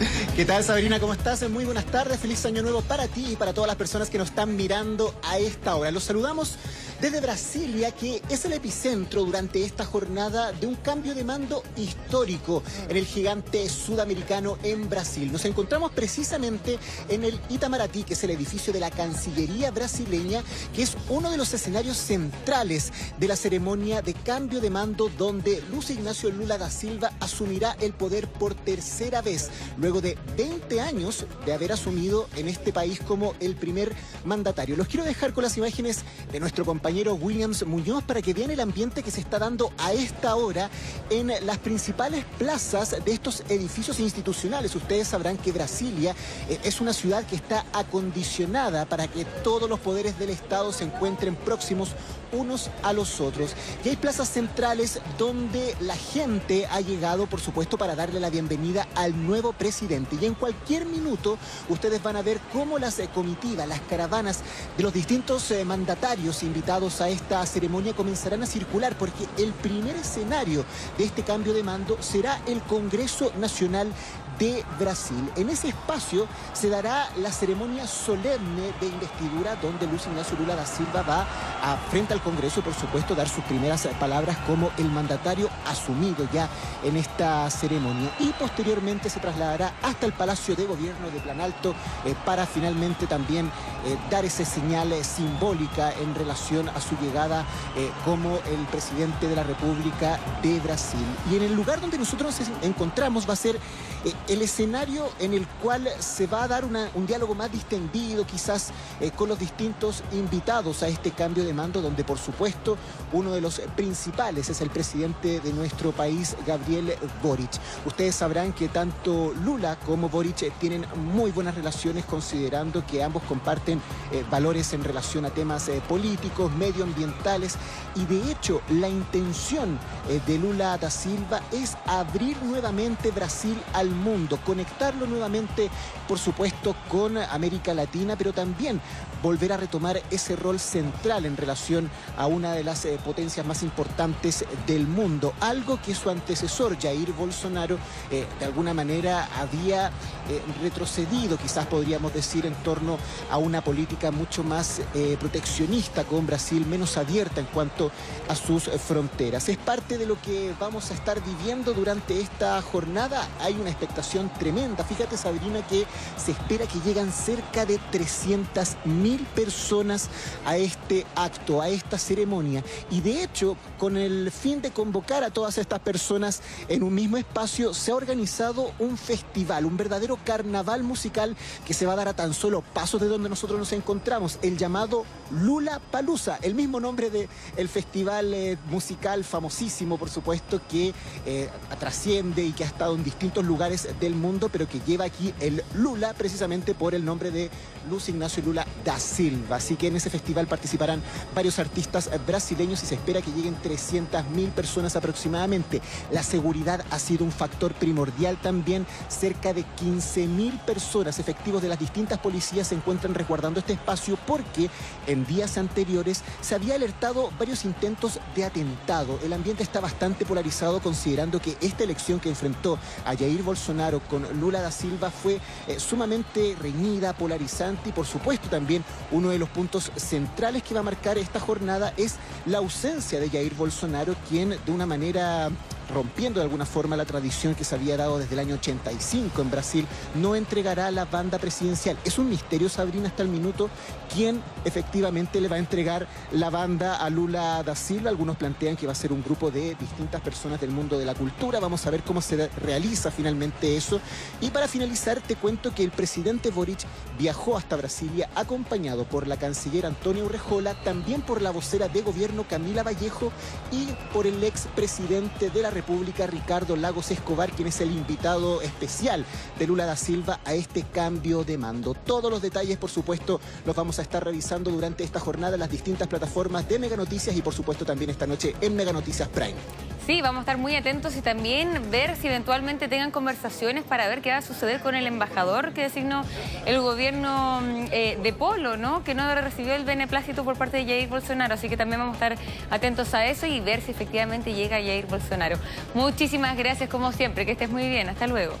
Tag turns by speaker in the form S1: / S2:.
S1: ¿Qué tal Sabrina? ¿Cómo estás? Muy buenas tardes, feliz año nuevo para ti y para todas las personas que nos están mirando a esta hora. Los saludamos desde Brasilia, que es el epicentro durante esta jornada de un cambio de mando histórico en el gigante sudamericano en Brasil. Nos encontramos precisamente en el Itamaraty, que es el edificio de la Cancillería brasileña, que es uno de los escenarios centrales de la ceremonia de cambio de mando donde Luis Ignacio Lula da Silva asumirá el poder por tercera vez luego de 20 años de haber asumido en este país como el primer mandatario. Los quiero dejar con las imágenes de nuestro compañero Williams Muñoz para que vean el ambiente que se está dando a esta hora en las principales plazas de estos edificios institucionales. Ustedes sabrán que Brasilia eh, es una ciudad que está acondicionada para que todos los poderes del Estado se encuentren próximos unos a los otros. Y hay plazas centrales donde la gente ha llegado, por supuesto, para darle la bienvenida al nuevo presidente. Y en cualquier minuto ustedes van a ver cómo las eh, comitivas, las caravanas de los distintos eh, mandatarios invitados a esta ceremonia comenzarán a circular, porque el primer escenario de este cambio de mando será el Congreso Nacional de Brasil. En ese espacio se dará la ceremonia solemne de investidura donde Luis Ignacio Lula da Silva va a, frente al Congreso, por supuesto, dar sus primeras palabras como el mandatario asumido ya en esta ceremonia y posteriormente se trasladará hasta el Palacio de Gobierno de Planalto eh, para finalmente también eh, dar esa señal eh, simbólica en relación a su llegada como el presidente de la República de Brasil. Y en el lugar donde nosotros nos encontramos va a ser el escenario en el cual se va a dar un diálogo más distendido, quizás eh, con los distintos invitados a este cambio de mando, donde por supuesto uno de los principales es el presidente de nuestro país, Gabriel Boric. Ustedes sabrán que tanto Lula como Boric eh, tienen muy buenas relaciones, considerando que ambos comparten eh, valores en relación a temas políticos, medioambientales, y de hecho la intención de Lula da Silva es abrir nuevamente Brasil al mundo conectarlo nuevamente, por supuesto, con América Latina, pero también volver a retomar ese rol central en relación a una de las eh, potencias más importantes del mundo, algo que su antecesor, Jair Bolsonaro, eh, de alguna manera había eh, retrocedido, quizás podríamos decir, en torno a una política mucho más proteccionista con Brasil, menos abierta en cuanto a sus fronteras. Es parte de lo que vamos a estar viviendo durante esta jornada. Hay una expectativa tremenda. Fíjate, Sabrina, que se espera que llegan cerca de 300 mil personas a este acto, a esta ceremonia. Y de hecho, con el fin de convocar a todas estas personas en un mismo espacio, se ha organizado un festival, un verdadero carnaval musical que se va a dar a tan solo pasos de donde nosotros nos encontramos, el llamado Lula Palusa, el mismo nombre del el festival eh, musical famosísimo, por supuesto, que eh, trasciende y que ha estado en distintos lugares del mundo, pero que lleva aquí el Lula precisamente por el nombre de Luz Ignacio Lula da Silva. Así que en ese festival participarán varios artistas brasileños y se espera que lleguen 300.000 personas aproximadamente. La seguridad ha sido un factor primordial también. Cerca de 15.000 personas efectivos de las distintas policías se encuentran resguardando este espacio porque en días anteriores se había alertado varios intentos de atentado. El ambiente está bastante polarizado considerando que esta elección que enfrentó a Jair Bolsonaro con Lula da Silva fue eh, sumamente reñida, polarizante y por supuesto también uno de los puntos centrales que va a marcar esta jornada es la ausencia de Jair Bolsonaro, quien de una manera rompiendo de alguna forma la tradición que se había dado desde el año 85 en Brasil, no entregará la banda presidencial. Es un misterio, Sabrina, hasta el minuto, quién efectivamente le va a entregar la banda a Lula da Silva. Algunos plantean que va a ser un grupo de distintas personas del mundo de la cultura. Vamos a ver cómo se realiza finalmente eso. Y para finalizar, te cuento que el presidente Boric viajó hasta Brasilia acompañado por la canciller Antonio Urrejola, también por la vocera de gobierno Camila Vallejo y por el ex presidente de la República República, Ricardo Lagos Escobar, quien es el invitado especial de Lula da Silva a este cambio de mando. Todos los detalles, por supuesto, los vamos a estar revisando durante esta jornada en las distintas plataformas de Mega Noticias y, por supuesto, también esta noche en Mega Noticias Prime.
S2: Sí, vamos a estar muy atentos y también ver si eventualmente tengan conversaciones para ver qué va a suceder con el embajador que designó el gobierno mm, eh, de Polo, ¿no? Que no recibió el beneplácito por parte de Jair Bolsonaro. Así que también vamos a estar atentos a eso y ver si efectivamente llega Jair Bolsonaro. Muchísimas gracias como siempre, que estés muy bien. Hasta luego.